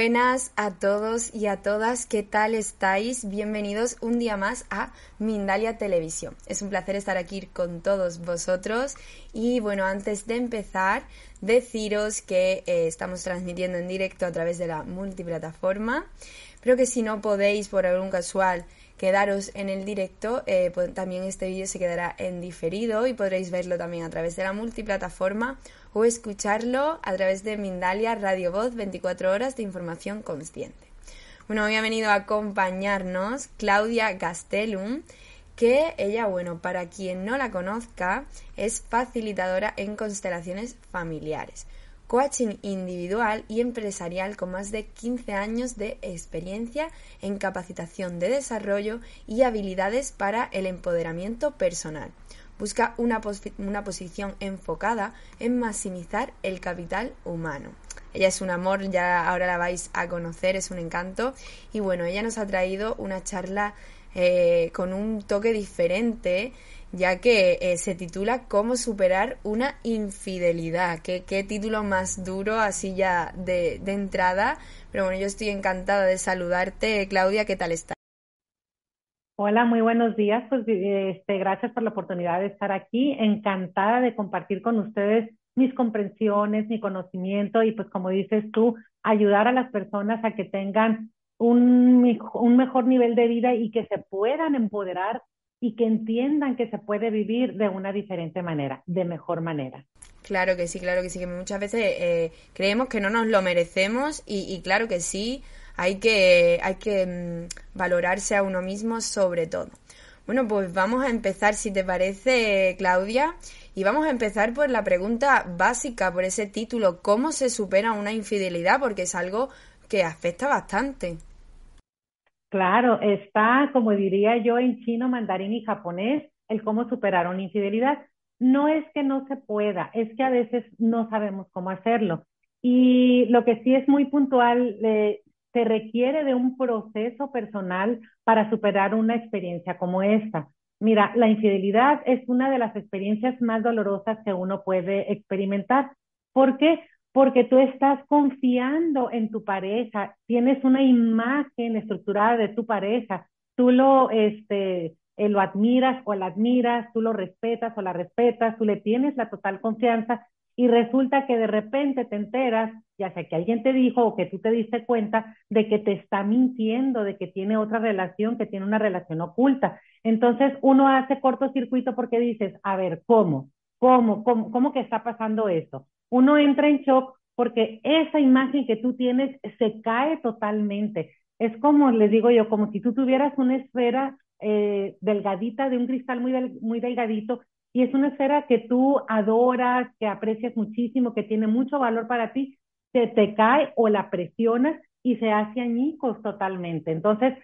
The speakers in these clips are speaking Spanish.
Buenas a todos y a todas, ¿qué tal estáis? Bienvenidos un día más a Mindalia Televisión. Es un placer estar aquí con todos vosotros y bueno, antes de empezar, deciros que eh, estamos transmitiendo en directo a través de la multiplataforma, pero que si no podéis por algún casual quedaros en el directo, eh, pues también este vídeo se quedará en diferido y podréis verlo también a través de la multiplataforma o escucharlo a través de Mindalia Radio Voz 24 horas de información consciente. Bueno, hoy ha venido a acompañarnos Claudia Gastelum, que ella, bueno, para quien no la conozca, es facilitadora en constelaciones familiares, coaching individual y empresarial con más de 15 años de experiencia en capacitación de desarrollo y habilidades para el empoderamiento personal busca una, una posición enfocada en maximizar el capital humano. Ella es un amor, ya ahora la vais a conocer, es un encanto. Y bueno, ella nos ha traído una charla eh, con un toque diferente, ya que eh, se titula Cómo superar una infidelidad. ¿Qué, qué título más duro, así ya de, de entrada. Pero bueno, yo estoy encantada de saludarte, Claudia, ¿qué tal estás? Hola, muy buenos días. Pues este, gracias por la oportunidad de estar aquí. Encantada de compartir con ustedes mis comprensiones, mi conocimiento y pues como dices tú, ayudar a las personas a que tengan un, mejor nivel de vida y que se puedan empoderar y que entiendan que se puede vivir de una diferente manera, de mejor manera. Claro que sí, claro que sí, que muchas veces eh, creemos que no nos lo merecemos y claro que sí, hay que, hay que mm, valorarse a uno mismo sobre todo. Bueno, pues vamos a empezar, si te parece, Claudia, y vamos a empezar por la pregunta básica, por ese título, ¿cómo se supera una infidelidad? Porque es algo que afecta bastante. Claro, está, como diría yo, en chino, mandarín y japonés, el cómo superar una infidelidad. No es que no se pueda, es que a veces no sabemos cómo hacerlo. Y lo que sí es muy puntual, eh, se requiere de un proceso personal para superar una experiencia como esta. Mira, la infidelidad es una de las experiencias más dolorosas que uno puede experimentar. ¿Por qué? Porque tú estás confiando en tu pareja, tienes una imagen estructurada de tu pareja, tú lo, este, eh, lo admiras o la admiras, tú lo respetas o la respetas, tú le tienes la total confianza y resulta que de repente te enteras, ya sea que alguien te dijo o que tú te diste cuenta de que te está mintiendo, de que tiene otra relación, que tiene una relación oculta. Entonces uno hace cortocircuito porque dices, a ver, ¿cómo? ¿Cómo? ¿Cómo, cómo que está pasando eso? Uno entra en shock porque esa imagen que tú tienes se cae totalmente. Es como, les digo yo, como si tú tuvieras una esfera eh, delgadita de un cristal muy, muy delgadito y es una esfera que tú adoras, que aprecias muchísimo, que tiene mucho valor para ti, se te cae o la presionas y se hace añicos totalmente. Entonces,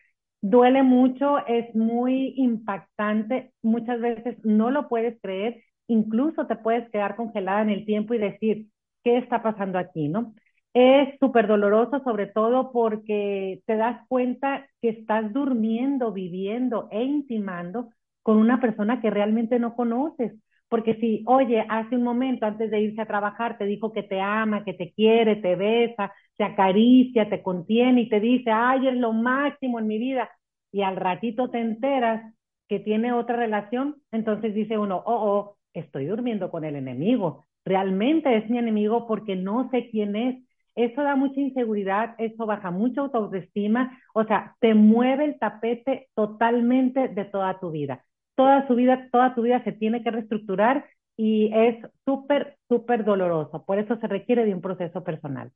duele mucho, es muy impactante, muchas veces no lo puedes creer, incluso te puedes quedar congelada en el tiempo y decir, ¿qué está pasando aquí? ¿No? Es súper doloroso, sobre todo porque te das cuenta que estás durmiendo, viviendo e intimando con una persona que realmente no conoces. Porque si, oye, hace un momento antes de irse a trabajar te dijo que te ama, que te quiere, te besa, te acaricia, te contiene y te dice, ay, es lo máximo en mi vida, y al ratito te enteras que tiene otra relación, entonces dice uno, oh, oh, estoy durmiendo con el enemigo, realmente es mi enemigo porque no sé quién es. Eso da mucha inseguridad, eso baja mucha autoestima, o sea, te mueve el tapete totalmente de toda tu vida. Toda su vida, toda tu vida se tiene que reestructurar y es súper, súper doloroso. Por eso se requiere de un proceso personal.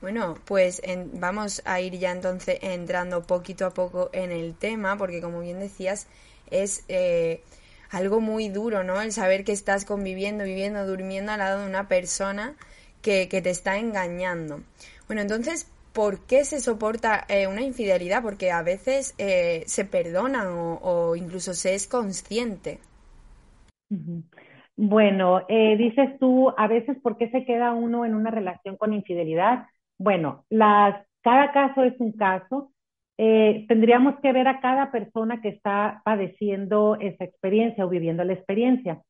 Bueno, pues vamos a ir ya entonces entrando poquito a poco en el tema, porque como bien decías, es eh, algo muy duro, ¿no? El saber que estás conviviendo, viviendo, durmiendo al lado de una persona que, que te está engañando. Bueno, entonces, ¿por qué se soporta eh, una infidelidad? Porque a veces eh, se perdonan o, incluso se es consciente. Bueno, eh, dices tú, a veces, ¿por qué se queda uno en una relación con infidelidad? Bueno, las, cada caso es un caso. tendríamos que ver a cada persona que está padeciendo esa experiencia o viviendo la experiencia.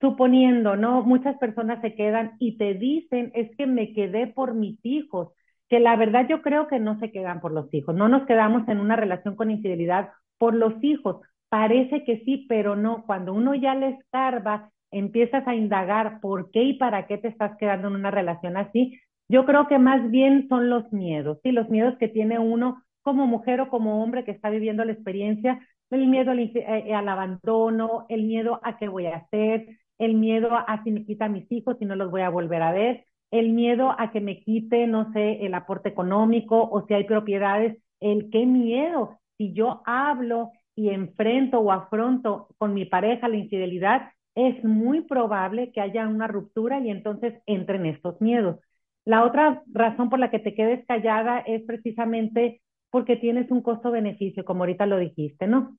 Suponiendo, ¿no? Muchas personas se quedan y te dicen, es que me quedé por mis hijos que la verdad yo creo que no se quedan por los hijos, no nos quedamos en una relación con infidelidad por los hijos. Parece que sí, pero no. Cuando uno ya le escarba, empiezas a indagar por qué y para qué te estás quedando en una relación así. Yo creo que más bien son los miedos, sí, los miedos que tiene uno como mujer o como hombre que está viviendo la experiencia, el miedo al, eh, abandono, el miedo a qué voy a hacer, el miedo a si me quitan mis hijos y no los voy a volver a ver el miedo a que me quite, no sé, el aporte económico o si hay propiedades, el qué miedo. Si yo hablo y enfrento o afronto con mi pareja la infidelidad, es muy probable que haya una ruptura y entonces entren estos miedos. La otra razón por la que te quedes callada es precisamente porque tienes un costo-beneficio, como ahorita lo dijiste, ¿no?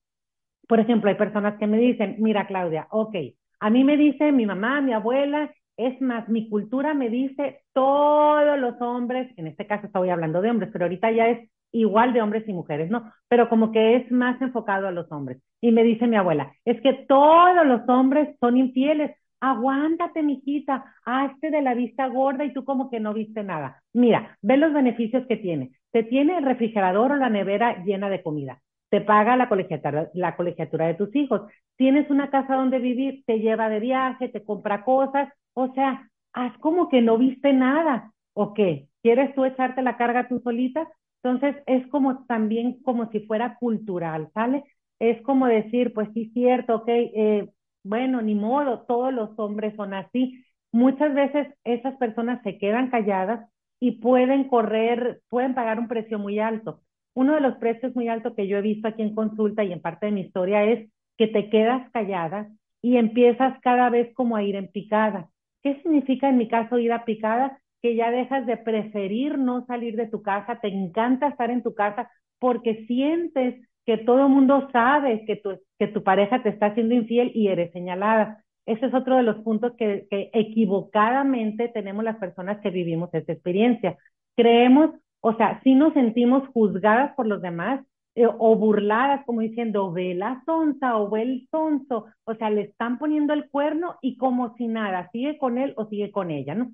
Por ejemplo, hay personas que me dicen, mira Claudia, ok, a mí me dice mi mamá, mi abuela, es más, mi cultura me dice todos los hombres, en este caso estoy hablando de hombres, pero ahorita ya es igual de hombres y mujeres, ¿no? Pero como que es más enfocado a los hombres. Y me dice mi abuela, es que todos los hombres son infieles. Aguántate, mijita, hazte de la vista gorda y tú como que no viste nada. Mira, ve los beneficios que tiene. Te tiene el refrigerador o la nevera llena de comida te paga la colegiatura, la colegiatura de tus hijos, tienes una casa donde vivir, te lleva de viaje, te compra cosas, o sea, haz como que no viste nada, ¿o qué? ¿Quieres tú echarte la carga tú solita? Entonces es como también como si fuera cultural, ¿sale? Es como decir, pues sí, cierto, ok, eh, bueno, ni modo, todos los hombres son así. Muchas veces esas personas se quedan calladas y pueden correr, pueden pagar un precio muy alto. Uno de los precios muy altos que yo he visto aquí en consulta y en parte de mi historia es que te quedas callada y empiezas cada vez como a ir en picada. ¿Qué significa en mi caso ir a picada? Que ya dejas de preferir no salir de tu casa, te encanta estar en tu casa porque sientes que todo el mundo sabe que tu, que tu pareja te está haciendo infiel y eres señalada. Ese es otro de los puntos que, que equivocadamente tenemos las personas que vivimos esta experiencia. Creemos o sea, si nos sentimos juzgadas por los demás eh, o burladas, como diciendo, ve la sonza o ve el sonso. O sea, le están poniendo el cuerno y como si nada, sigue con él o sigue con ella, ¿no?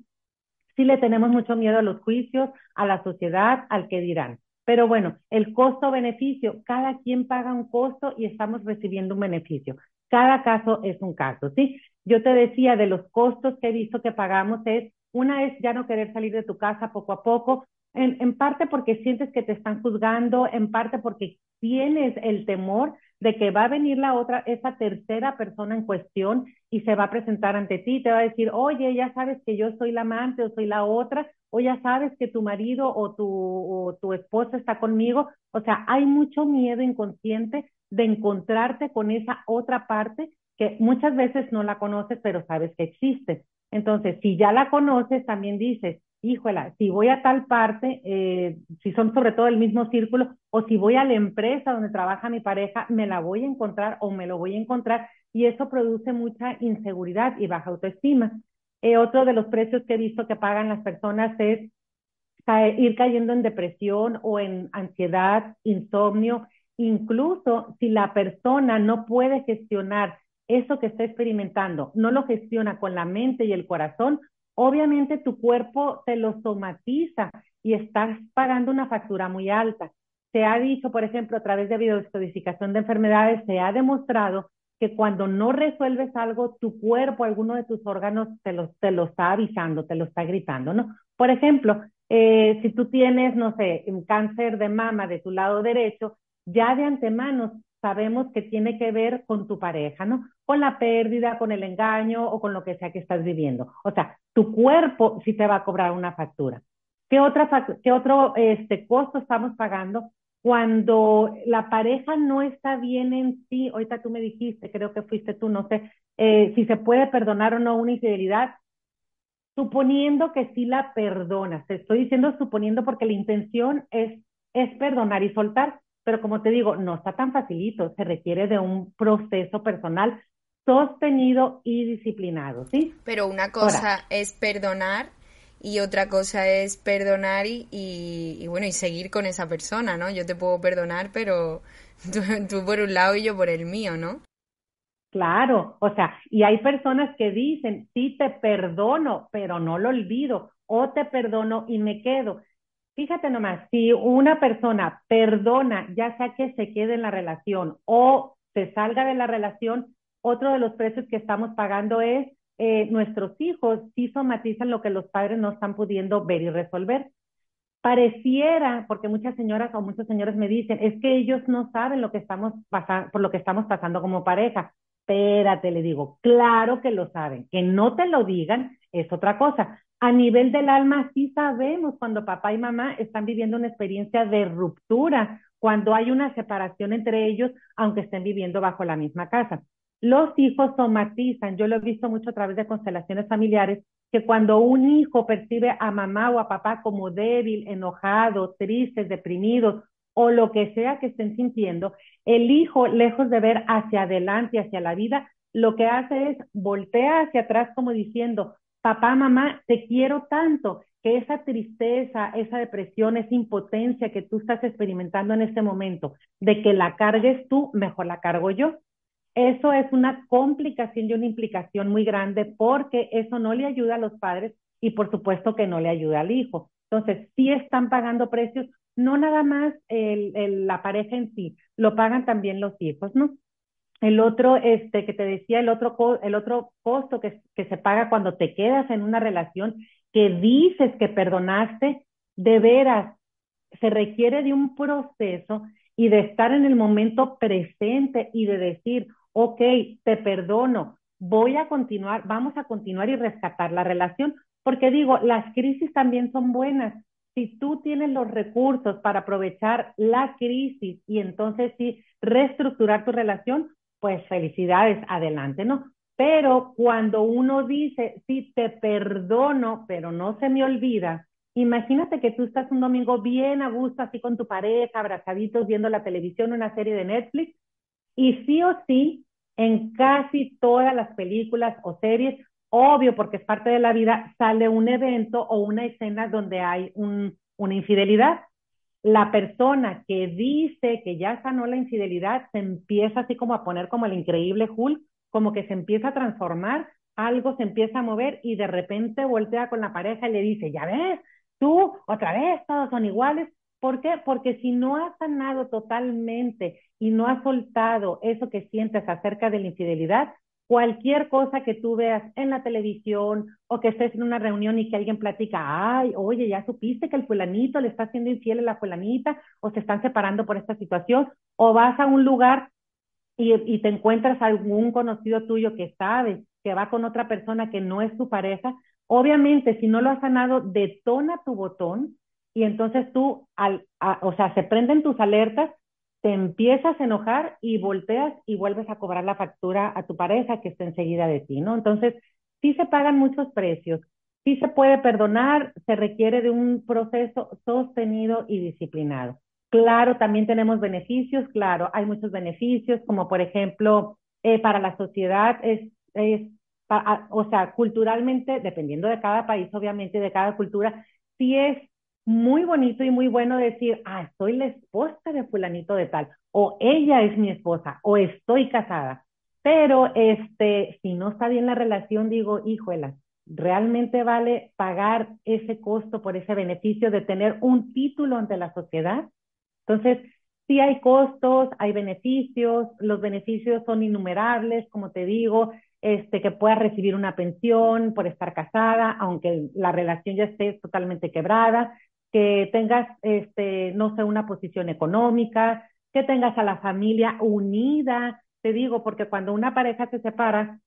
Sí le tenemos mucho miedo a los juicios, a la sociedad, al que dirán. Pero bueno, el costo-beneficio, cada quien paga un costo y estamos recibiendo un beneficio. Cada caso es un caso, ¿sí? Yo te decía de los costos que he visto que pagamos es, una es ya no querer salir de tu casa poco a poco, en, parte porque sientes que te están juzgando, en parte porque tienes el temor de que va a venir la otra, esa tercera persona en cuestión y se va a presentar ante ti, te va a decir, oye, ya sabes que yo soy la amante o soy la otra, o ya sabes que tu marido o tu, o tu esposa está conmigo. O sea, hay mucho miedo inconsciente de encontrarte con esa otra parte que muchas veces no la conoces, pero sabes que existe. Entonces, si ya la conoces, también dices, híjola, si voy a tal parte, eh, si son sobre todo el mismo círculo, o si voy a la empresa donde trabaja mi pareja, me la voy a encontrar o me lo voy a encontrar, y eso produce mucha inseguridad y baja autoestima. Eh, otro de los precios que he visto que pagan las personas es ir cayendo en depresión o en ansiedad, insomnio, incluso si la persona no puede gestionar eso que está experimentando, no lo gestiona con la mente y el corazón, obviamente tu cuerpo te lo somatiza y estás pagando una factura muy alta. Se ha dicho, por ejemplo, a través de biodescodificación de enfermedades, se ha demostrado que cuando no resuelves algo, tu cuerpo, alguno de tus órganos te lo, te lo está avisando, te lo está gritando, ¿no? Por ejemplo, eh, si tú tienes, no sé, un cáncer de mama de tu lado derecho, ya de antemano sabemos que tiene que ver con tu pareja, ¿no? Con la pérdida, con el engaño o con lo que sea que estás viviendo. O sea, tu cuerpo sí te va a cobrar una factura. ¿Qué, otra, qué otro este, costo estamos pagando? Cuando la pareja no está bien en sí, ahorita tú me dijiste, creo que fuiste tú, no sé, eh, si se puede perdonar o no una infidelidad, suponiendo que sí la perdonas. Te estoy diciendo suponiendo porque la intención es, es perdonar y soltar, pero como te digo, no está tan facilito, se requiere de un proceso personal sostenido y disciplinado, ¿sí? Pero una cosa es perdonar y otra cosa es perdonar y, y, bueno, y seguir con esa persona, ¿no? Yo te puedo perdonar, pero tú, por un lado y yo por el mío, ¿no? Claro, o sea, y hay personas que dicen, sí te perdono, pero no lo olvido, o te perdono y me quedo. Fíjate nomás, si una persona perdona, ya sea que se quede en la relación o se salga de la relación, otro de los precios que estamos pagando es eh, nuestros hijos sí somatizan lo que los padres no están pudiendo ver y resolver. Pareciera, porque muchas señoras o muchos señores me dicen, es que ellos no saben lo que estamos pasando, por lo que estamos pasando como pareja. Espérate, le digo, claro que lo saben. Que no te lo digan es otra cosa. A nivel del alma, sí sabemos cuando papá y mamá están viviendo una experiencia de ruptura, cuando hay una separación entre ellos, aunque estén viviendo bajo la misma casa. Los hijos somatizan, yo lo he visto mucho a través de constelaciones familiares, que cuando un hijo percibe a mamá o a papá como débil, enojado, triste, deprimido o lo que sea que estén sintiendo, el hijo, lejos de ver hacia adelante, hacia la vida, lo que hace es voltea hacia atrás como diciendo, papá, mamá, te quiero tanto, que esa tristeza, esa depresión, esa impotencia que tú estás experimentando en este momento, de que la cargues tú, mejor la cargo yo. Eso es una complicación y una implicación muy grande porque eso no le ayuda a los padres y por supuesto que no le ayuda al hijo. Entonces, sí están pagando precios, no nada más el, la pareja en sí, lo pagan también los hijos, ¿no? El otro, este, que te decía, el otro, el otro costo que, que se paga cuando te quedas en una relación que dices que perdonaste, de veras, se requiere de un proceso y de estar en el momento presente y de decir, ok, te perdono, voy a continuar, vamos a continuar y rescatar la relación, porque digo, las crisis también son buenas. Si tú tienes los recursos para aprovechar la crisis y entonces sí reestructurar tu relación, pues felicidades, adelante, ¿no? Pero cuando uno dice, sí, te perdono, pero no se me olvida, imagínate que tú estás un domingo bien a gusto, así con tu pareja, abrazaditos, viendo la televisión, una serie de Netflix, y sí o sí en casi todas las películas o series, obvio porque es parte de la vida, sale un evento o una escena donde hay un, una infidelidad. La persona que dice que ya sanó la infidelidad se empieza así como a poner como el increíble Hulk, como que se empieza a transformar, algo se empieza a mover y de repente voltea con la pareja y le dice, ya ves, tú otra vez, todos son iguales. ¿Por qué? Porque si no has sanado totalmente y no has soltado eso que sientes acerca de la infidelidad, cualquier cosa que tú veas en la televisión o que estés en una reunión y que alguien platica, ay, oye, ya supiste que el fulanito le está haciendo infiel a la fulanita o se están separando por esta situación, o vas a un lugar y, y te encuentras algún conocido tuyo que sabe que va con otra persona que no es tu pareja, obviamente si no lo has sanado, detona tu botón y entonces tú, al, o sea, se prenden tus alertas, te empiezas a enojar y volteas y vuelves a cobrar la factura a tu pareja que está enseguida de ti, ¿no? Entonces, sí se pagan muchos precios, sí se puede perdonar, se requiere de un proceso sostenido y disciplinado. Claro, también tenemos beneficios, claro, hay muchos beneficios, como por ejemplo, eh, para la sociedad es, es o sea, culturalmente, dependiendo de cada país, obviamente, de cada cultura, sí es muy bonito y muy bueno decir, ah, soy la esposa de fulanito de tal, o ella es mi esposa, o estoy casada. Pero este, si no está bien la relación, digo, híjola, ¿realmente vale pagar ese costo por ese beneficio de tener un título ante la sociedad? Entonces, sí hay costos, hay beneficios, los beneficios son innumerables, como te digo, este, que puedas recibir una pensión por estar casada, aunque la relación ya esté totalmente quebrada, que tengas, este, no sé, una posición económica, que tengas a la familia unida, te digo, porque cuando una pareja se separa,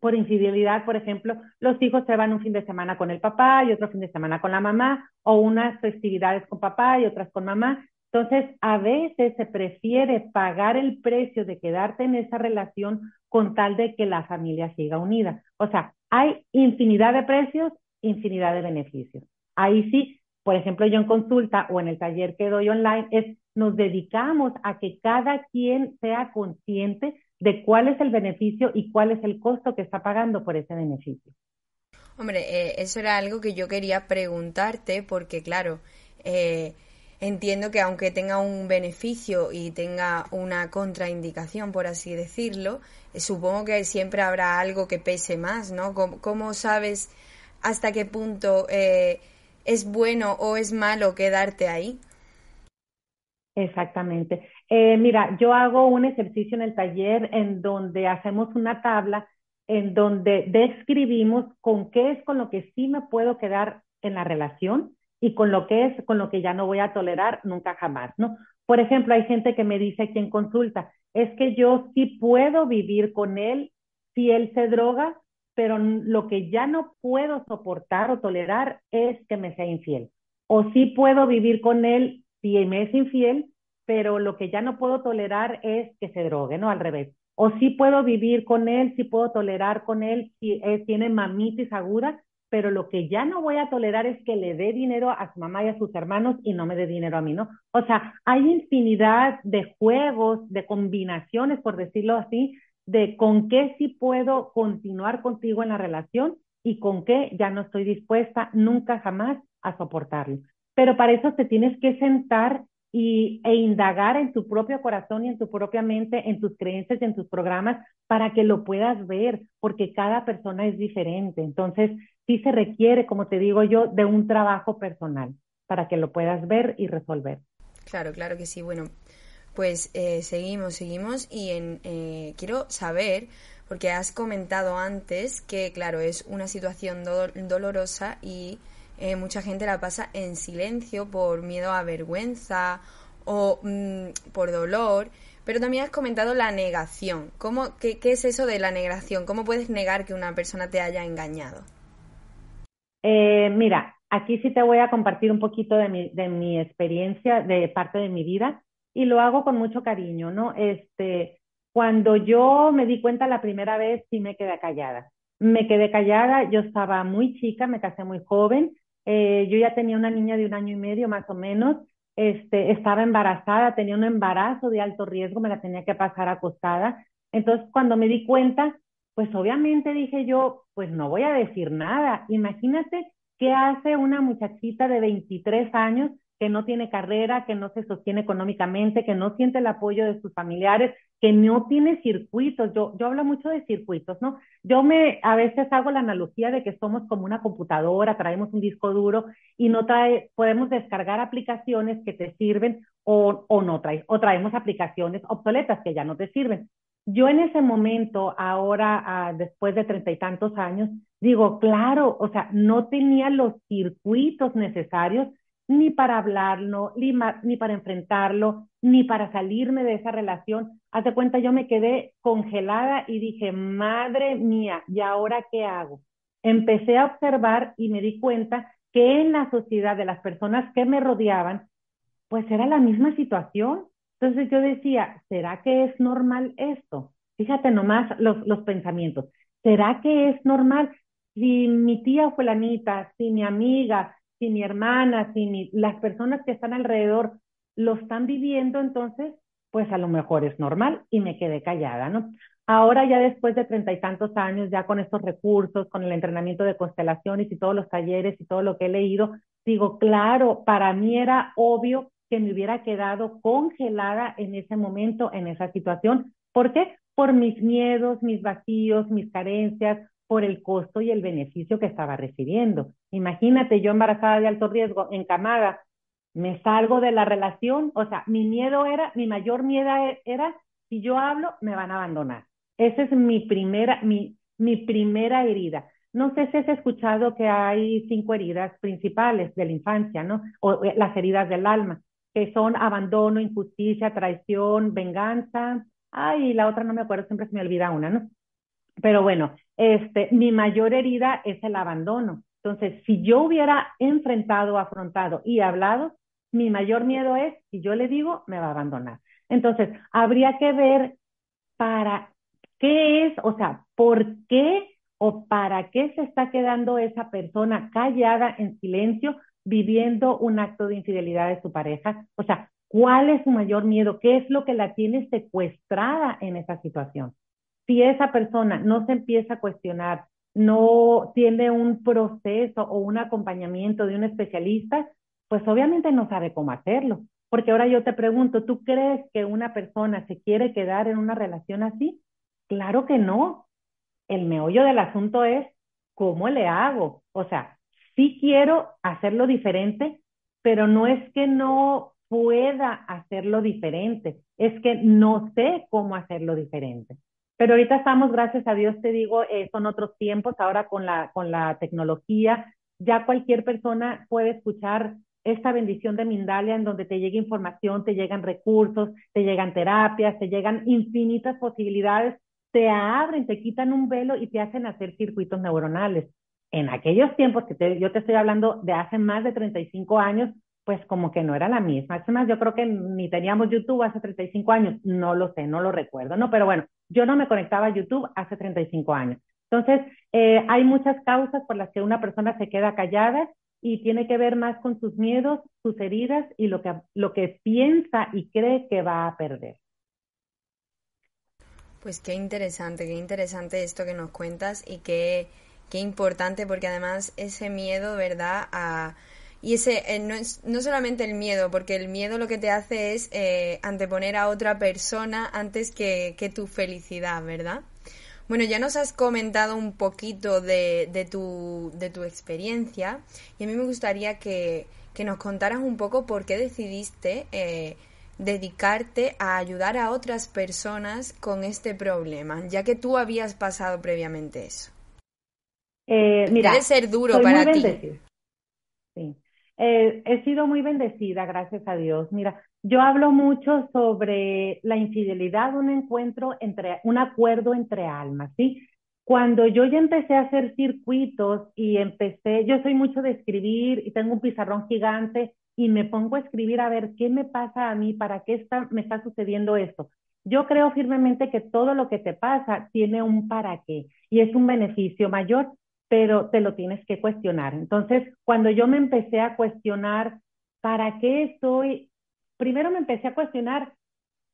por infidelidad, por ejemplo, los hijos se van un fin de semana con el papá y otro fin de semana con la mamá, o unas festividades con papá y otras con mamá. Entonces, a veces se prefiere pagar el precio de quedarte en esa relación con tal de que la familia siga unida. O sea, hay infinidad de precios, infinidad de beneficios. Ahí sí, por ejemplo, yo en consulta o en el taller que doy online, es nos dedicamos a que cada quien sea consciente de cuál es el beneficio y cuál es el costo que está pagando por ese beneficio. Hombre, eh, eso era algo que yo quería preguntarte porque, claro, eh, entiendo que aunque tenga un beneficio y tenga una contraindicación, por así decirlo, eh, supongo que siempre habrá algo que pese más, ¿no? ¿Cómo, sabes hasta qué punto es bueno o es malo quedarte ahí? Exactamente. Eh, mira, yo hago un ejercicio en el taller en donde hacemos una tabla en donde describimos con qué es con lo que sí me puedo quedar en la relación y con lo que es con lo que ya no voy a tolerar nunca jamás, ¿no? Por ejemplo, hay gente que me dice aquí en consulta, es que yo sí puedo vivir con él si él se droga, pero lo que ya no puedo soportar o tolerar es que me sea infiel. O sí puedo vivir con él si me es infiel, pero lo que ya no puedo tolerar es que se drogue, ¿no? Al revés. O sí puedo vivir con él, sí puedo tolerar con él si tiene mamitis aguda, pero lo que ya no voy a tolerar es que le dé dinero a su mamá y a sus hermanos y no me dé dinero a mí, ¿no? O sea, hay infinidad de juegos, de combinaciones, por decirlo así, de con qué sí puedo continuar contigo en la relación y con qué ya no estoy dispuesta nunca jamás a soportarlo pero para eso te tienes que sentar y, e indagar en tu propio corazón y en tu propia mente, en tus creencias y en tus programas para que lo puedas ver, porque cada persona es diferente. Entonces, sí se requiere, como te digo yo, de un trabajo personal para que lo puedas ver y resolver. Claro, claro que sí. Bueno, pues eh, seguimos, seguimos y en, eh, quiero saber, porque has comentado antes que, claro, es una situación dolorosa y eh, mucha gente la pasa en silencio por miedo a vergüenza o mm, por dolor. Pero también has comentado la negación. ¿Cómo, qué, es eso de la negación? ¿Cómo puedes negar que una persona te haya engañado? Eh, mira, aquí sí te voy a compartir un poquito de mi, de mi experiencia, de parte de mi vida, y lo hago con mucho cariño, ¿no? Este, cuando yo me di cuenta la primera vez, sí me quedé callada. Me quedé callada, yo estaba muy chica, me casé muy joven, eh, yo ya tenía una niña de un año y medio más o menos, este, estaba embarazada, tenía un embarazo de alto riesgo, me la tenía que pasar acostada. Entonces, cuando me di cuenta, pues obviamente dije yo, pues no voy a decir nada. Imagínate qué hace una muchachita de 23 años que no tiene carrera, que no se sostiene económicamente, que no siente el apoyo de sus familiares, que no tiene circuitos. Yo, yo hablo mucho de circuitos, ¿no? Yo me, a veces hago la analogía de que somos como una computadora, traemos un disco duro y no trae, podemos descargar aplicaciones que te sirven o, o no traes, o traemos aplicaciones obsoletas que ya no te sirven. Yo en ese momento, ahora, ah, después de treinta y tantos años, digo, claro, o sea, no tenía los circuitos necesarios ni para hablarlo, ni, ni para enfrentarlo, ni para salirme de esa relación. Hace cuenta, yo me quedé congelada y dije, madre mía, ¿y ahora qué hago? Empecé a observar y me di cuenta que en la sociedad de las personas que me rodeaban, pues era la misma situación. Entonces yo decía, ¿será que es normal esto? Fíjate nomás los, los pensamientos. ¿Será que es normal? Si mi tía fulanita, si mi amiga, si mi hermana, si las personas que están alrededor lo están viviendo, entonces, pues a lo mejor es normal y me quedé callada, ¿no? Ahora ya después de treinta y tantos años, ya con estos recursos, con el entrenamiento de constelaciones y todos los talleres y todo lo que he leído, digo, claro, para mí era obvio que me hubiera quedado congelada en ese momento, en esa situación. ¿Por qué? Por mis miedos, mis vacíos, mis carencias, por el costo y el beneficio que estaba recibiendo. Imagínate, yo embarazada de alto riesgo, encamada, me salgo de la relación, o sea, mi miedo era, mi mayor miedo era, si yo hablo, me van a abandonar. Esa es mi primera, mi, mi primera herida. No sé si has escuchado que hay cinco heridas principales de la infancia, ¿no? O eh, las heridas del alma. que son abandono, injusticia, traición, venganza. Ay, la otra no me acuerdo, siempre se me olvida una, ¿no? Pero bueno, este, mi mayor herida es el abandono. Entonces, si yo hubiera enfrentado, afrontado y hablado, mi mayor miedo es, si yo le digo, me va a abandonar. Entonces, habría que ver para qué es, o sea, por qué o para qué se está quedando esa persona callada en silencio viviendo un acto de infidelidad de su pareja. O sea, ¿cuál es su mayor miedo? ¿Qué es lo que la tiene secuestrada en esa situación? Si esa persona no se empieza a cuestionar, no tiene un proceso o un acompañamiento de un especialista, pues obviamente no sabe cómo hacerlo. Porque ahora yo te pregunto, ¿tú crees que una persona se quiere quedar en una relación así? Claro que no. El meollo del asunto es, ¿cómo le hago? O sea, sí quiero hacerlo diferente, pero no es que no pueda hacerlo diferente, es que no sé cómo hacerlo diferente. Pero ahorita estamos, gracias a Dios, te digo, eh, son otros tiempos, ahora con la, con la tecnología, ya cualquier persona puede escuchar esta bendición de Mindalia en donde te llega información, te llegan recursos, te llegan terapias, te llegan infinitas posibilidades, te abren, te quitan un velo y te hacen hacer circuitos neuronales. En aquellos tiempos que yo te estoy hablando de hace más de 35 años, pues como que no era la misma. Es más, yo creo que ni teníamos YouTube hace 35 años, no lo sé, no lo recuerdo, ¿no? Pero bueno, yo no me conectaba a YouTube hace 35 años. Entonces, eh, hay muchas causas por las que una persona se queda callada y tiene que ver más con sus miedos, sus heridas y lo que, lo que piensa y cree que va a perder. Pues qué interesante, qué interesante esto que nos cuentas y qué, qué importante porque además ese miedo, ¿verdad? Y ese eh, no es no solamente el miedo, porque el miedo lo que te hace es eh, anteponer a otra persona antes que, que tu felicidad, ¿verdad? Bueno, ya nos has comentado un poquito de, de, tu, de tu experiencia y a mí me gustaría que, que nos contaras un poco por qué decidiste eh, dedicarte a ayudar a otras personas con este problema, ya que tú habías pasado previamente eso. Eh, mira, Debe ser duro para ti. Sí. Eh, he sido muy bendecida, gracias a Dios. Mira, yo hablo mucho sobre la infidelidad, un encuentro entre, un acuerdo entre almas, ¿sí? Cuando yo ya empecé a hacer circuitos y empecé, yo soy mucho de escribir y tengo un pizarrón gigante y me pongo a escribir a ver qué me pasa a mí, para qué está, me está sucediendo esto. Yo creo firmemente que todo lo que te pasa tiene un para qué y es un beneficio mayor pero te lo tienes que cuestionar. Entonces, cuando yo me empecé a cuestionar, ¿para qué estoy? Primero me empecé a cuestionar,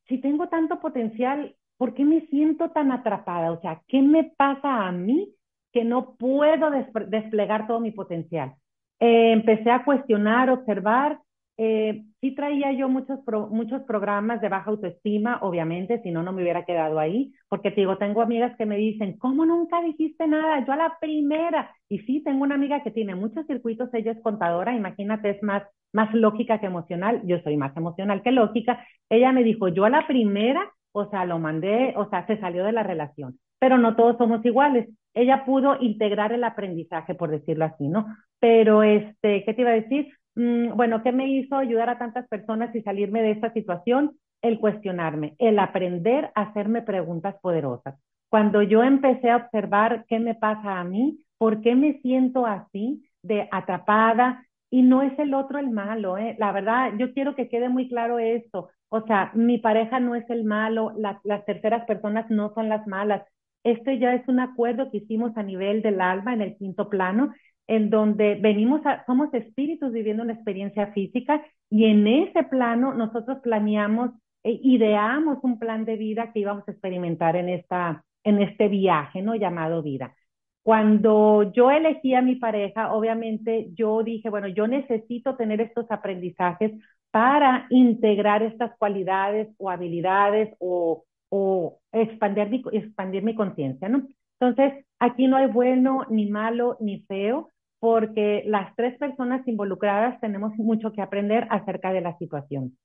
si tengo tanto potencial, ¿por qué me siento tan atrapada? O sea, ¿qué me pasa a mí que no puedo desplegar todo mi potencial? Eh, empecé a cuestionar, observar eh, sí traía yo muchos, muchos programas de baja autoestima, obviamente, si no, no me hubiera quedado ahí, porque te digo, tengo amigas que me dicen, ¿cómo nunca dijiste nada? Yo a la primera. Y sí, tengo una amiga que tiene muchos circuitos, ella es contadora, imagínate, es más, más lógica que emocional, yo soy más emocional que lógica. Ella me dijo, yo a la primera, o sea, lo mandé, o sea, se salió de la relación, pero no todos somos iguales. Ella pudo integrar el aprendizaje, por decirlo así, ¿no? Pero, este, ¿qué te iba a decir? Mm, bueno, ¿qué me hizo ayudar a tantas personas y salirme de esta situación? El cuestionarme, el aprender a hacerme preguntas poderosas. Cuando yo empecé a observar qué me pasa a mí, por qué me siento así, de atrapada, y no es el otro el malo, ¿eh? La verdad, yo quiero que quede muy claro esto. O sea, mi pareja no es el malo, las terceras personas no son las malas. Este ya es un acuerdo que hicimos a nivel del alma en el quinto plano en donde venimos a, somos espíritus viviendo una experiencia física y en ese plano nosotros planeamos, e ideamos un plan de vida que íbamos a experimentar en, esta, en este viaje, ¿no? Llamado vida. Cuando yo elegí a mi pareja, obviamente yo dije, bueno, yo necesito tener estos aprendizajes para integrar estas cualidades o habilidades o, o expandir mi, expandir mi conciencia, ¿no? Entonces, aquí no hay bueno, ni malo, ni feo, porque las tres personas involucradas tenemos mucho que aprender acerca de la situación.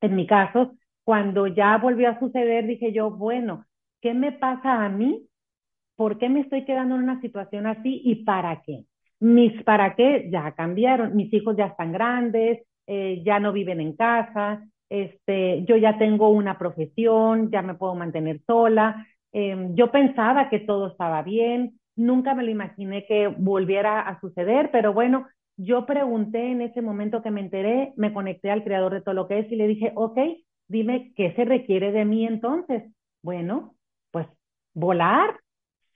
En mi caso, cuando ya volvió a suceder, dije yo, bueno, ¿qué me pasa a mí? ¿Por qué me estoy quedando en una situación así y para qué? Mis para qué ya cambiaron, mis hijos ya están grandes, eh, ya no viven en casa, este, yo ya tengo una profesión, ya me puedo mantener sola. Em, yo pensaba que todo estaba bien, nunca me lo imaginé que volviera a suceder, pero bueno, yo pregunté en ese momento que me enteré, me conecté al creador de todo lo que es y le dije, ok, dime qué se requiere de mí entonces. Bueno, pues volar.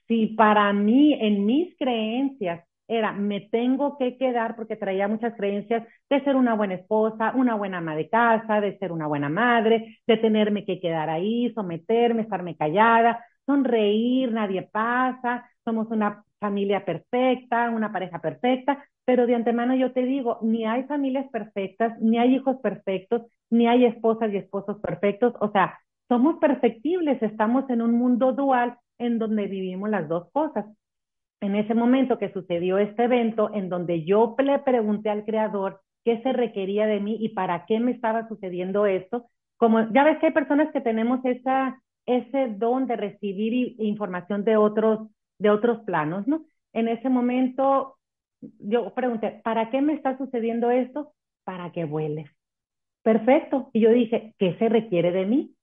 Si para mí, en mis creencias, era, me tengo que quedar porque traía muchas creencias de ser una buena esposa, una buena ama de casa, de ser una buena madre, de tenerme que quedar ahí, someterme, estarme callada, sonreír, nadie pasa, somos una familia perfecta, una pareja perfecta, pero de antemano yo te digo, ni hay familias perfectas, ni hay hijos perfectos, ni hay esposas y esposos perfectos, o sea, somos perfectibles, estamos en un mundo dual en donde vivimos las dos cosas. En ese momento que sucedió este evento, en donde yo le pregunté al creador qué se requería de mí y para qué me estaba sucediendo esto, como ya ves que hay personas que tenemos esa, ese don de recibir información de otros, de otros planos, ¿no? En ese momento yo pregunté, ¿para qué me está sucediendo esto? Para que vueles. Perfecto. Y yo dije, ¿qué se requiere de mí?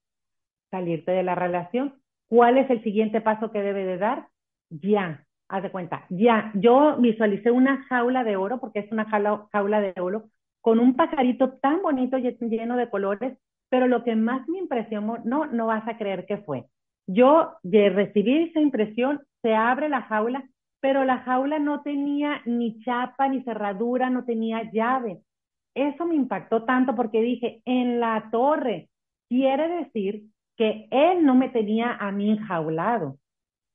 Salirte de la relación. ¿Cuál es el siguiente paso que debe de dar? Ya, haz de cuenta, ya, yo visualicé una jaula de oro, porque es una jaula, de oro, con un pajarito tan bonito y lleno de colores, pero lo que más me impresionó, no, no vas a creer que fue. Yo de recibir esa impresión, se abre la jaula, pero la jaula no tenía ni chapa ni cerradura, no tenía llave. Eso me impactó tanto porque dije, en la torre, quiere decir que él no me tenía a mí enjaulado.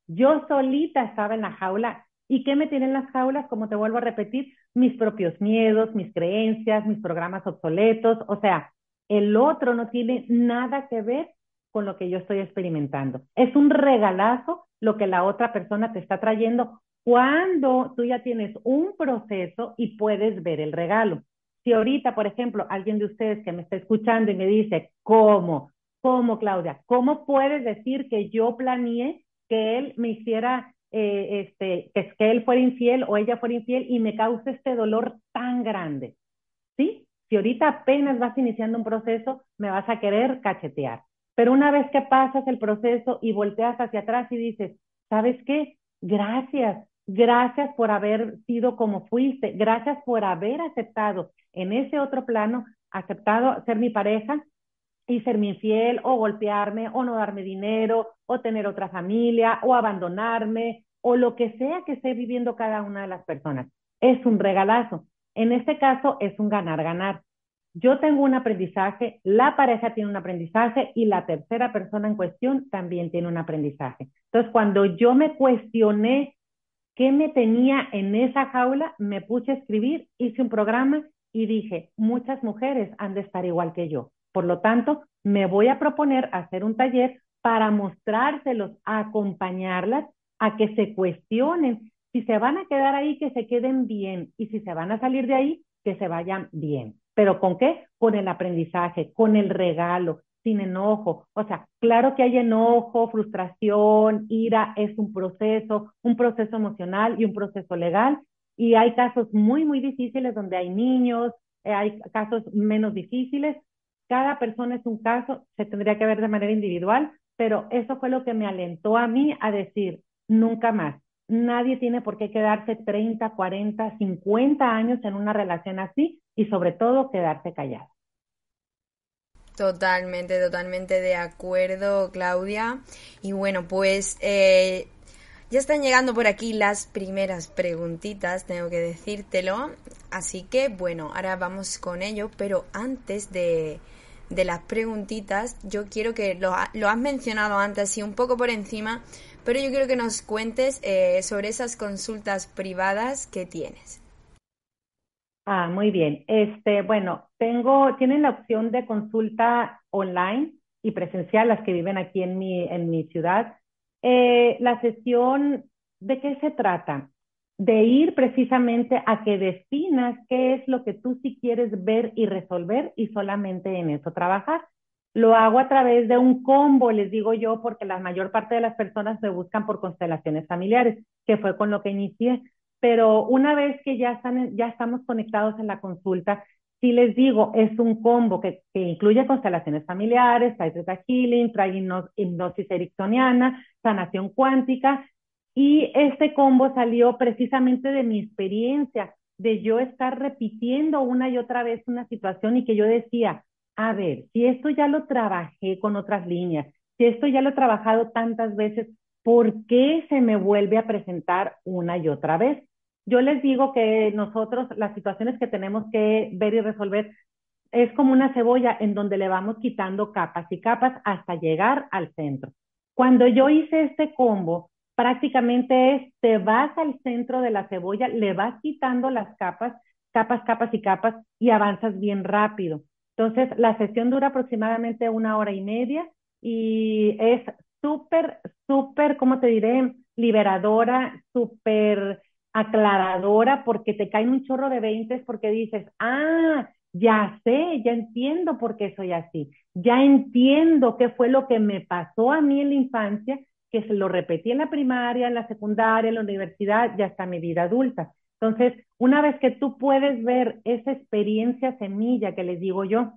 Yo solita estaba en la jaula. ¿Y qué me tienen las jaulas? Como te vuelvo a repetir, mis propios miedos, mis creencias, mis programas obsoletos. O sea, el otro no tiene nada que ver con lo que yo estoy experimentando. Es un regalazo lo que la otra persona te está trayendo cuando tú ya tienes un proceso y puedes ver el regalo. Si ahorita, por ejemplo, alguien de ustedes que me está escuchando y me dice, ¿cómo? ¿Cómo, Claudia? ¿Cómo puedes decir que yo planeé que él me hiciera, eh, este, que, que él fuera infiel o ella fuera infiel y me cause este dolor tan grande. ¿Sí? Si ahorita apenas vas iniciando un proceso, me vas a querer cachetear. Pero una vez que pasas el proceso y volteas hacia atrás y dices, ¿sabes qué? Gracias, gracias por haber sido como fuiste, gracias por haber aceptado en ese otro plano, aceptado ser mi pareja y serme infiel o golpearme o no darme dinero o tener otra familia o abandonarme o lo que sea que esté viviendo cada una de las personas. Es un regalazo. En este caso es un ganar-ganar. Yo tengo un aprendizaje, la pareja tiene un aprendizaje y la tercera persona en cuestión también tiene un aprendizaje. Entonces, cuando yo me cuestioné qué me tenía en esa jaula, me puse a escribir, hice un programa y dije, muchas mujeres han de estar igual que yo. Por lo tanto, me voy a proponer hacer un taller para mostrárselos, acompañarlas a que se cuestionen. Si se van a quedar ahí, que se queden bien. Y si se van a salir de ahí, que se vayan bien. ¿Pero con qué? Con el aprendizaje, con el regalo, sin enojo. O sea, claro que hay enojo, frustración, ira, es un proceso, un proceso emocional y un proceso legal. Y hay casos muy, muy difíciles donde hay niños, eh, hay casos menos difíciles, cada persona es un caso, se tendría que ver de manera individual, pero eso fue lo que me alentó a mí a decir, nunca más. Nadie tiene por qué quedarse 30, 40, 50 años en una relación así y sobre todo quedarse callado. Totalmente, totalmente de acuerdo, Claudia. Y bueno, pues eh, ya están llegando por aquí las primeras preguntitas, tengo que decírtelo. Así que bueno, ahora vamos con ello, pero antes de, de las preguntitas, yo quiero que lo, lo has mencionado antes, así un poco por encima, pero yo quiero que nos cuentes eh, sobre esas consultas privadas que tienes. Ah, muy bien. Este, bueno, tengo, tienen la opción de consulta online y presencial, las que viven aquí en mi, en mi ciudad. Eh, la sesión, ¿de qué se trata? de ir precisamente a que definas qué es lo que tú sí quieres ver y resolver y solamente en eso trabajar. Lo hago a través de un combo, les digo yo, porque la mayor parte de las personas me buscan por constelaciones familiares, que fue con lo que inicié. Pero una vez que ya, están, ya estamos conectados en la consulta, Si les digo, es un combo que, que incluye constelaciones familiares, trae Theta Healing, trae hipnosis ericksoniana, sanación cuántica, y este combo salió precisamente de mi experiencia, de yo estar repitiendo una y otra vez una situación y que yo decía, a ver, si esto ya lo trabajé con otras líneas, si esto ya lo he trabajado tantas veces, ¿por qué se me vuelve a presentar una y otra vez? Yo les digo que nosotros las situaciones que tenemos que ver y resolver es como una cebolla en donde le vamos quitando capas y capas hasta llegar al centro. Cuando yo hice este combo, prácticamente es, te vas al centro de la cebolla, le vas quitando las capas, capas, capas y capas y avanzas bien rápido. Entonces, la sesión dura aproximadamente una hora y media y es súper, súper, ¿cómo te diré? Liberadora, súper aclaradora porque te caen un chorro de veintes porque dices, ah, ya sé, ya entiendo por qué soy así, ya entiendo qué fue lo que me pasó a mí en la infancia, que se lo repetí en la primaria, en la secundaria, en la universidad y hasta mi vida adulta. Entonces, una vez que tú puedes ver esa experiencia semilla que les digo yo,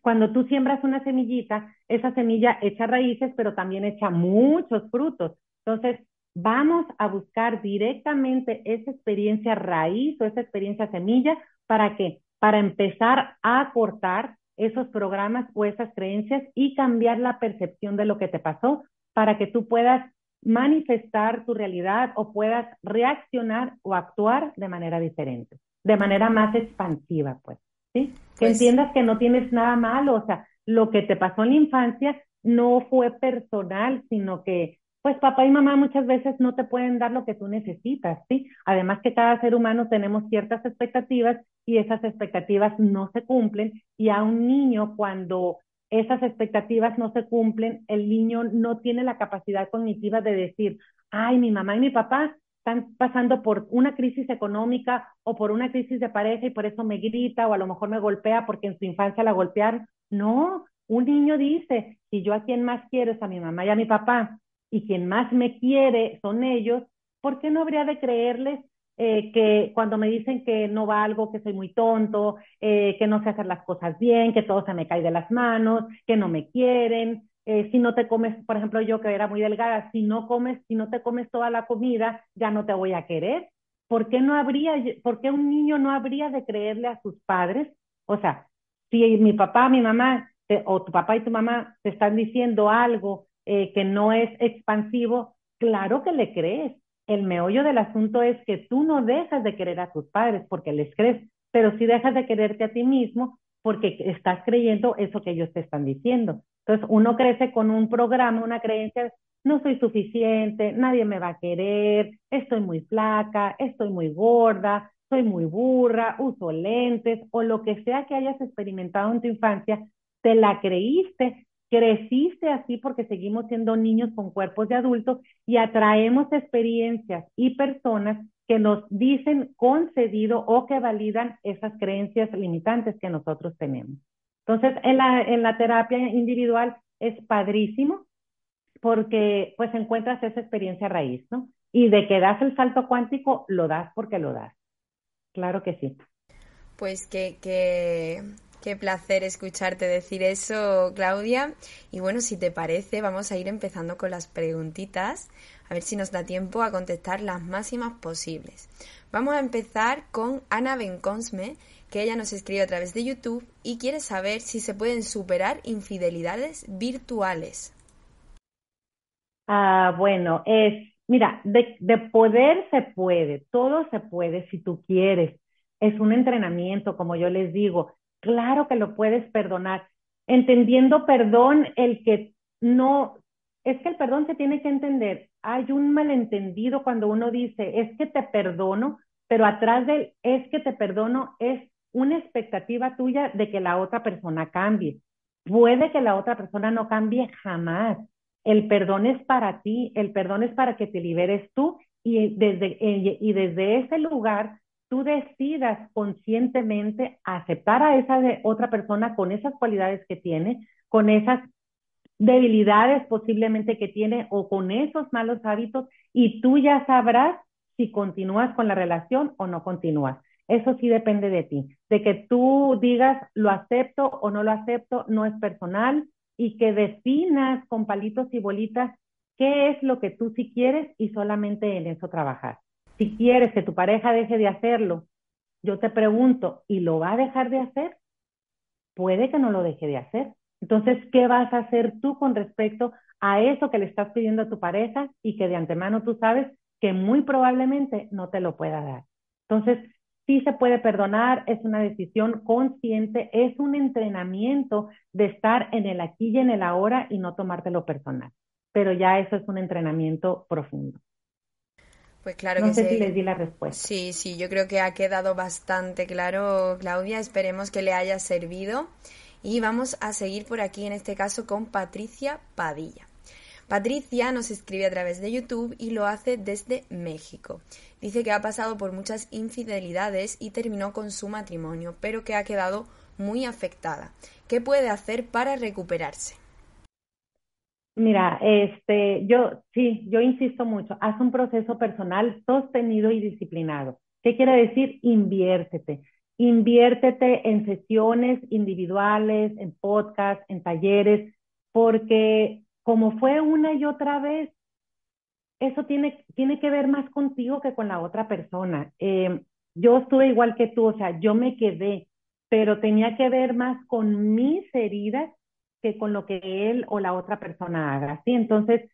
cuando tú siembras una semillita, esa semilla echa raíces, pero también echa muchos frutos. Entonces, vamos a buscar directamente esa experiencia raíz o esa experiencia semilla para que para empezar a cortar esos programas o esas creencias y cambiar la percepción de lo que te pasó para que tú puedas manifestar tu realidad o puedas reaccionar o actuar de manera diferente, de manera más expansiva, pues. ¿sí? Que pues entiendas que no tienes nada malo, o sea, lo que te pasó en la infancia no fue personal, sino que pues papá y mamá muchas veces no te pueden dar lo que tú necesitas, ¿sí? Además que cada ser humano tenemos ciertas expectativas y esas expectativas no se cumplen y a un niño cuando esas expectativas no se cumplen, el niño no tiene la capacidad cognitiva de decir, ay, mi mamá y mi papá están pasando por una crisis económica o por una crisis de pareja y por eso me grita o a lo mejor me golpea porque en su infancia la golpearon. No, un niño dice, si yo a quien más quiero es a mi mamá y a mi papá y quien más me quiere son ellos, ¿por qué no habría de creerles eh, que cuando me dicen que no va algo, que soy muy tonto, eh, que no sé hacer las cosas bien, que todo se me cae de las manos, que no me quieren, eh, si no te comes, por ejemplo, yo que era muy delgada, si no comes, si no te comes toda la comida, ya no te voy a querer. ¿Por qué no habría, por qué un niño no habría de creerle a sus padres? O sea, si mi papá, mi mamá, o tu papá y tu mamá te están diciendo algo eh, que no es expansivo, claro que le crees. El meollo del asunto es que tú no dejas de querer a tus padres porque les crees, pero sí dejas de quererte a ti mismo porque estás creyendo eso que ellos te están diciendo. Entonces, uno crece con un programa, una creencia, no soy suficiente, nadie me va a querer, estoy muy flaca, estoy muy gorda, soy muy burra, uso lentes o lo que sea que hayas experimentado en tu infancia, te la creíste, creciste así porque seguimos siendo niños con cuerpos de adultos y atraemos experiencias y personas que nos dicen concedido o que validan esas creencias limitantes que nosotros tenemos. Entonces, en la, en la terapia individual es padrísimo porque pues encuentras esa experiencia raíz, ¿no? Y de que das el salto cuántico, lo das porque lo das. Claro que sí. Pues que, que, qué placer escucharte decir eso, Claudia. Y bueno, si te parece, vamos a ir empezando con las preguntitas, a ver si nos da tiempo a contestar las máximas posibles. Vamos a empezar con Ana Benconsme, que ella nos escribe a través de YouTube y quiere saber si se pueden superar infidelidades virtuales. Ah, bueno, es, mira, de, de poder se puede, todo se puede si tú quieres. Es un entrenamiento, como yo les digo. Claro que lo puedes perdonar. Entendiendo perdón, el que no, es que el perdón se tiene que entender. Hay un malentendido cuando uno dice, es que te perdono, pero atrás del es que te perdono es una expectativa tuya de que la otra persona cambie. Puede que la otra persona no cambie jamás. El perdón es para ti, el perdón es para que te liberes tú y desde, y desde ese lugar tú decidas conscientemente aceptar a esa otra persona con esas cualidades que tiene, con esas debilidades posiblemente que tiene o con esos malos hábitos y tú ya sabrás si continúas con la relación o no continúas. Eso sí depende de ti, de que tú digas lo acepto o no lo acepto, no es personal y que definas con palitos y bolitas qué es lo que tú sí quieres y solamente en eso trabajar. Si quieres que tu pareja deje de hacerlo, yo te pregunto, ¿y lo va a dejar de hacer? Puede que no lo deje de hacer. Entonces, ¿qué vas a hacer tú con respecto a eso que le estás pidiendo a tu pareja y que de antemano tú sabes que muy probablemente no te lo pueda dar? Entonces, sí se puede perdonar, es una decisión consciente, es un entrenamiento de estar en el aquí y en el ahora y no tomártelo personal. Pero ya eso es un entrenamiento profundo. Pues claro no que sé si les di la respuesta. Sí, sí, yo creo que ha quedado bastante claro, Claudia. Esperemos que le haya servido. Y vamos a seguir por aquí, en este caso, con Patricia Padilla. Patricia nos escribe a través de YouTube y lo hace desde México. Dice que ha pasado por muchas infidelidades y terminó con su matrimonio, pero que ha quedado muy afectada. ¿Qué puede hacer para recuperarse? Mira, este, yo sí, yo insisto mucho, haz un proceso personal sostenido y disciplinado. ¿Qué quiere decir? Inviértete. Inviértete en sesiones individuales, en podcasts, en talleres, porque como fue una y otra vez, eso tiene, tiene que ver más contigo que con la otra persona. Eh, yo estuve igual que tú, o sea, yo me quedé, pero tenía que ver más con mis heridas que con lo que él o la otra persona haga, ¿sí? Entonces,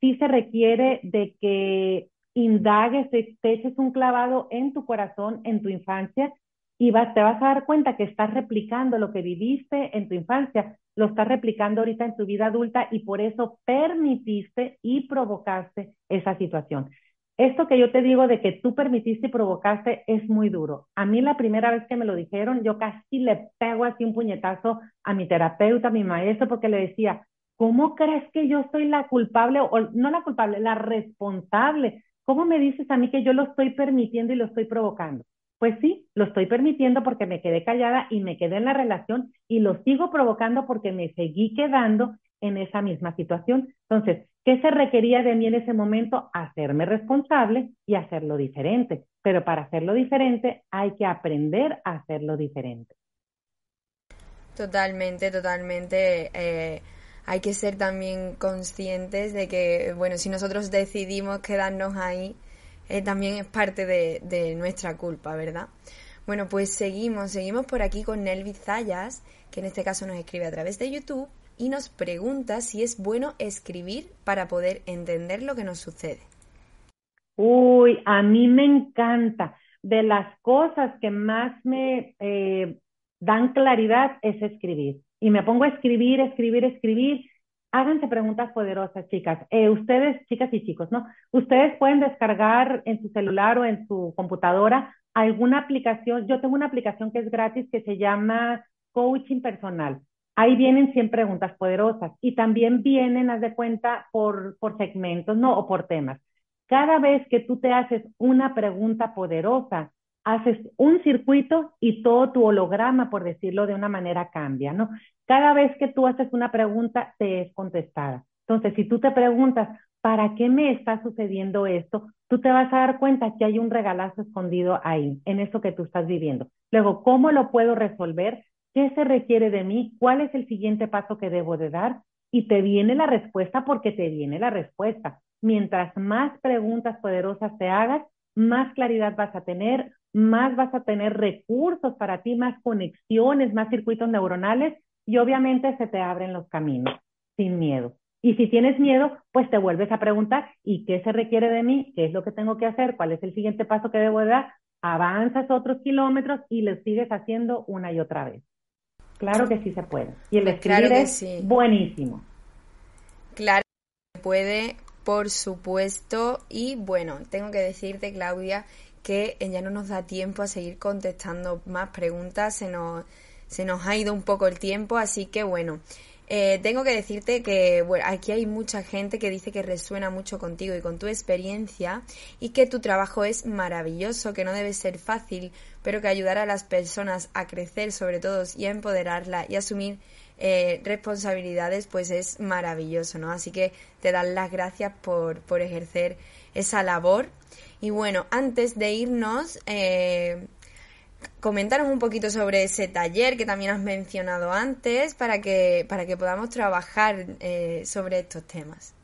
sí se requiere de que indagues, te, eches un clavado en tu corazón, en tu infancia, y vas, te vas a dar cuenta que estás replicando lo que viviste en tu infancia, lo estás replicando ahorita en tu vida adulta y por eso permitiste y provocaste esa situación. Esto que yo te digo de que tú permitiste y provocaste es muy duro. A mí la primera vez que me lo dijeron, yo casi le pego así un puñetazo a mi terapeuta, a mi maestro, porque le decía, ¿cómo crees que yo soy la culpable, o no la culpable, la responsable? ¿Cómo me dices a mí que yo lo estoy permitiendo y lo estoy provocando? Pues sí, lo estoy permitiendo porque me quedé callada y me quedé en la relación y lo sigo provocando porque me seguí quedando en esa misma situación. Entonces, ¿qué se requería de mí en ese momento? Hacerme responsable y hacerlo diferente. Pero para hacerlo diferente hay que aprender a hacerlo diferente. Totalmente, totalmente. Eh, hay que ser también conscientes de que, bueno, si nosotros decidimos quedarnos ahí, eh, también es parte de, de, nuestra culpa, ¿verdad? Bueno, pues seguimos, seguimos por aquí con Nelvi Zayas, que en este caso nos escribe a través de YouTube y nos pregunta si es bueno escribir para poder entender lo que nos sucede. Uy, a mí me encanta. De las cosas que más me eh, dan claridad es escribir. Y me pongo a escribir, escribir, escribir. Háganse preguntas poderosas, chicas. Eh, ustedes, chicas y chicos, ¿no? Ustedes pueden descargar en su celular o en su computadora alguna aplicación. Yo tengo una aplicación que es gratis que se llama Coaching Personal. Ahí vienen 100 preguntas poderosas y también vienen, haz de cuenta, por, por segmentos, ¿no? O por temas. Cada vez que tú te haces una pregunta poderosa, haces un circuito y todo tu holograma, por decirlo de una manera, cambia, ¿no? Cada vez que tú haces una pregunta, te es contestada. Entonces, si tú te preguntas, ¿para qué me está sucediendo esto? Tú te vas a dar cuenta que hay un regalazo escondido ahí, en eso que tú estás viviendo. Luego, ¿cómo lo puedo resolver? ¿Qué se requiere de mí? ¿Cuál es el siguiente paso que debo de dar? Y te viene la respuesta porque te viene la respuesta. Mientras más preguntas poderosas te hagas, más claridad vas a tener, más vas a tener recursos para ti, más conexiones, más circuitos neuronales y obviamente se te abren los caminos sin miedo. Y si tienes miedo, pues te vuelves a preguntar, ¿y qué se requiere de mí? ¿Qué es lo que tengo que hacer? ¿Cuál es el siguiente paso que debo de dar? Avanzas otros kilómetros y lo sigues haciendo una y otra vez. Claro que sí se puede. Y el pues escribir es buenísimo. Claro que se puede, por supuesto. Y bueno, tengo que decirte, Claudia, que ya no nos da tiempo a seguir contestando más preguntas. Se nos, se nos ha ido un poco el tiempo, así que bueno. Eh, tengo que decirte que bueno, aquí hay mucha gente que dice que resuena mucho contigo y con tu experiencia y que tu trabajo es maravilloso, que no debe ser fácil, pero que ayudar a las personas a crecer sobre todo y a empoderarla y asumir eh, responsabilidades pues es maravilloso, ¿no? Así que te dan las gracias por, por ejercer esa labor. Y bueno, antes de irnos, eh, coméntanos un poquito sobre ese taller que también has mencionado antes para que, para que podamos trabajar eh, sobre estos temas.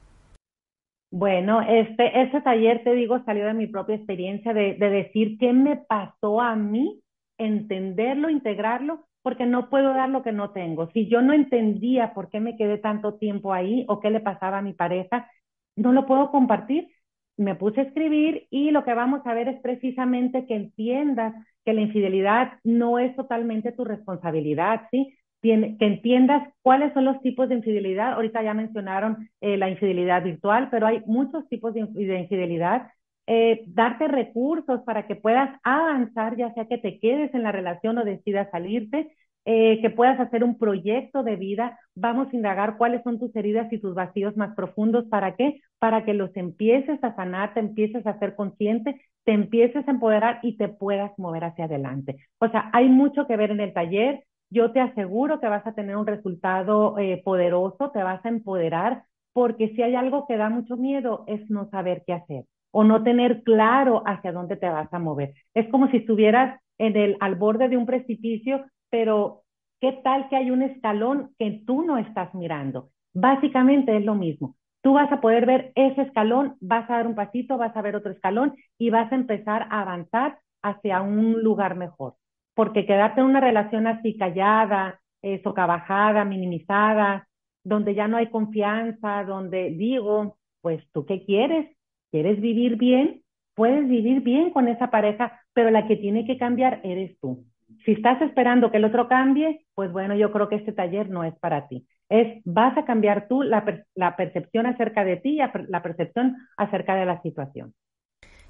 Bueno, este, ese taller, te digo, salió de mi propia experiencia de, de decir qué me pasó a mí, entenderlo, integrarlo, porque no puedo dar lo que no tengo. Si yo no entendía por qué me quedé tanto tiempo ahí o qué le pasaba a mi pareja, no lo puedo compartir. Me puse a escribir y lo que vamos a ver es precisamente que entiendas que la infidelidad no es totalmente tu responsabilidad, ¿sí? que entiendas cuáles son los tipos de infidelidad. Ahorita ya mencionaron eh, la infidelidad virtual, pero hay muchos tipos de, infidelidad. Eh, darte recursos para que puedas avanzar, ya sea que te quedes en la relación o decidas salirte, eh, que puedas hacer un proyecto de vida. Vamos a indagar cuáles son tus heridas y tus vacíos más profundos. ¿Para qué? Para que los empieces a sanar, te empieces a ser consciente, te empieces a empoderar y te puedas mover hacia adelante. O sea, hay mucho que ver en el taller yo te aseguro que vas a tener un resultado eh, poderoso, te vas a empoderar, porque si hay algo que da mucho miedo es no saber qué hacer o no tener claro hacia dónde te vas a mover. Es como si estuvieras en el, al borde de un precipicio, pero ¿qué tal que hay un escalón que tú no estás mirando? Básicamente es lo mismo. Tú vas a poder ver ese escalón, vas a dar un pasito, vas a ver otro escalón y vas a empezar a avanzar hacia un lugar mejor porque quedarte en una relación así callada, eh, socavajada, minimizada, donde ya no hay confianza, donde digo, pues tú qué quieres, quieres vivir bien, puedes vivir bien con esa pareja, pero la que tiene que cambiar eres tú. Si estás esperando que el otro cambie, pues bueno, yo creo que este taller no es para ti. Es, vas a cambiar tú la, la percepción acerca de ti, la percepción acerca de la situación.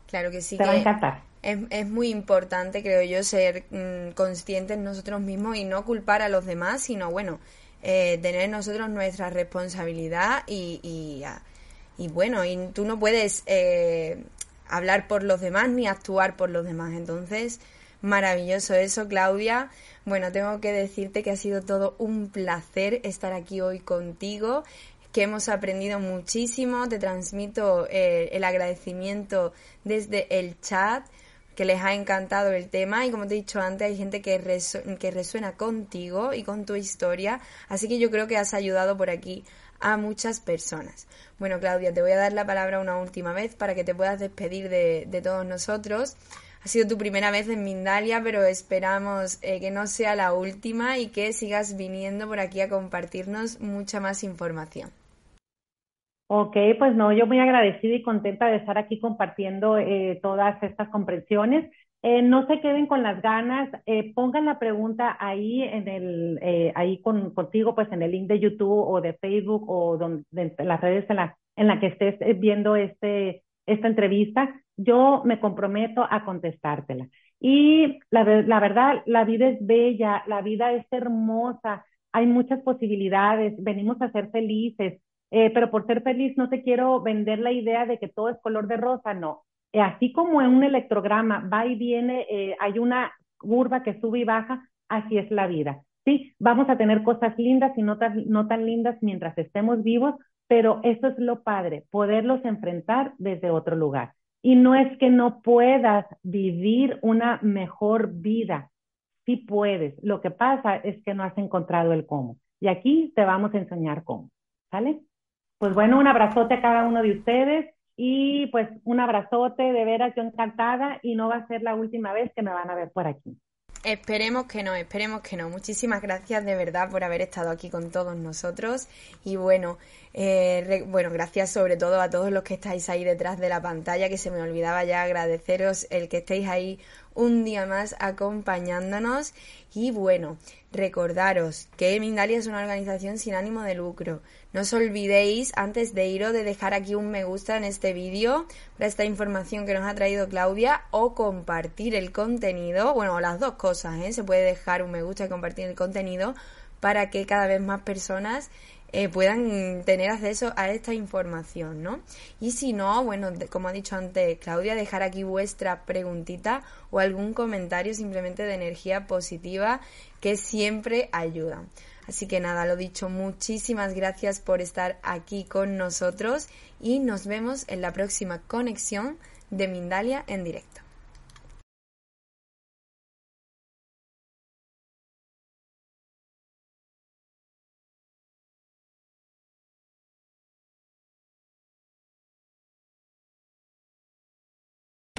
Claro que sí. Te va a encantar. Es, es, muy importante, creo yo, ser mm, conscientes nosotros mismos y no culpar a los demás, sino, bueno, eh, tener nosotros nuestra responsabilidad y, y, y, bueno, y tú no puedes eh, hablar por los demás ni actuar por los demás. Entonces, maravilloso eso, Claudia. Bueno, tengo que decirte que ha sido todo un placer estar aquí hoy contigo que hemos aprendido muchísimo. Te transmito eh, el agradecimiento desde el chat, que les ha encantado el tema y como te he dicho antes, hay gente que, que resuena contigo y con tu historia, así que yo creo que has ayudado por aquí a muchas personas. Bueno, Claudia, te voy a dar la palabra una última vez para que te puedas despedir de, todos nosotros. Ha sido tu primera vez en Mindalia, pero esperamos eh, que no sea la última y que sigas viniendo por aquí a compartirnos mucha más información. Ok, pues no, yo muy agradecida y contenta de estar aquí compartiendo eh, todas estas comprensiones. Eh, no se queden con las ganas, eh, pongan la pregunta ahí en el, ahí con, contigo, pues en el link de YouTube o de Facebook o donde, en las redes en la, en la que estés viendo este, esta entrevista. Yo me comprometo a contestártela. Y la, verdad, la vida es bella, la vida es hermosa, hay muchas posibilidades, venimos a ser felices eh, pero por ser feliz no te quiero vender la idea de que todo es color de rosa, no. Eh, así como en un electrograma va y viene, eh, hay una curva que sube y baja, así es la vida. Sí, vamos a tener cosas lindas y no tan, no tan lindas mientras estemos vivos, pero eso es lo padre, poderlos enfrentar desde otro lugar. Y no es que no puedas vivir una mejor vida, sí puedes. Lo que pasa es que no has encontrado el cómo. Y aquí te vamos a enseñar cómo. ¿Sale? Pues bueno, un abrazote a cada uno de ustedes y pues un abrazote, de veras yo encantada y no va a ser la última vez que me van a ver por aquí. Esperemos que no, esperemos que no. Muchísimas gracias de verdad por haber estado aquí con todos nosotros. Y bueno, eh, bueno, gracias sobre todo a todos los que estáis ahí detrás de la pantalla, que se me olvidaba ya agradeceros el que estéis ahí un día más acompañándonos. Y bueno, recordaros que Mindalia es una organización sin ánimo de lucro. No os olvidéis, antes de iros, de dejar aquí un me gusta en este vídeo para esta información que nos ha traído Claudia o compartir el contenido. Bueno, las dos cosas, ¿eh? Se puede dejar un me gusta y compartir el contenido para que cada vez más personas eh, puedan tener acceso a esta información, ¿no? Y si no, bueno, como ha dicho antes Claudia, dejar aquí vuestra preguntita o algún comentario simplemente de energía positiva que siempre ayuda. Así que nada, lo dicho, muchísimas gracias por estar aquí con nosotros y nos vemos en la próxima conexión de Mindalia en directo.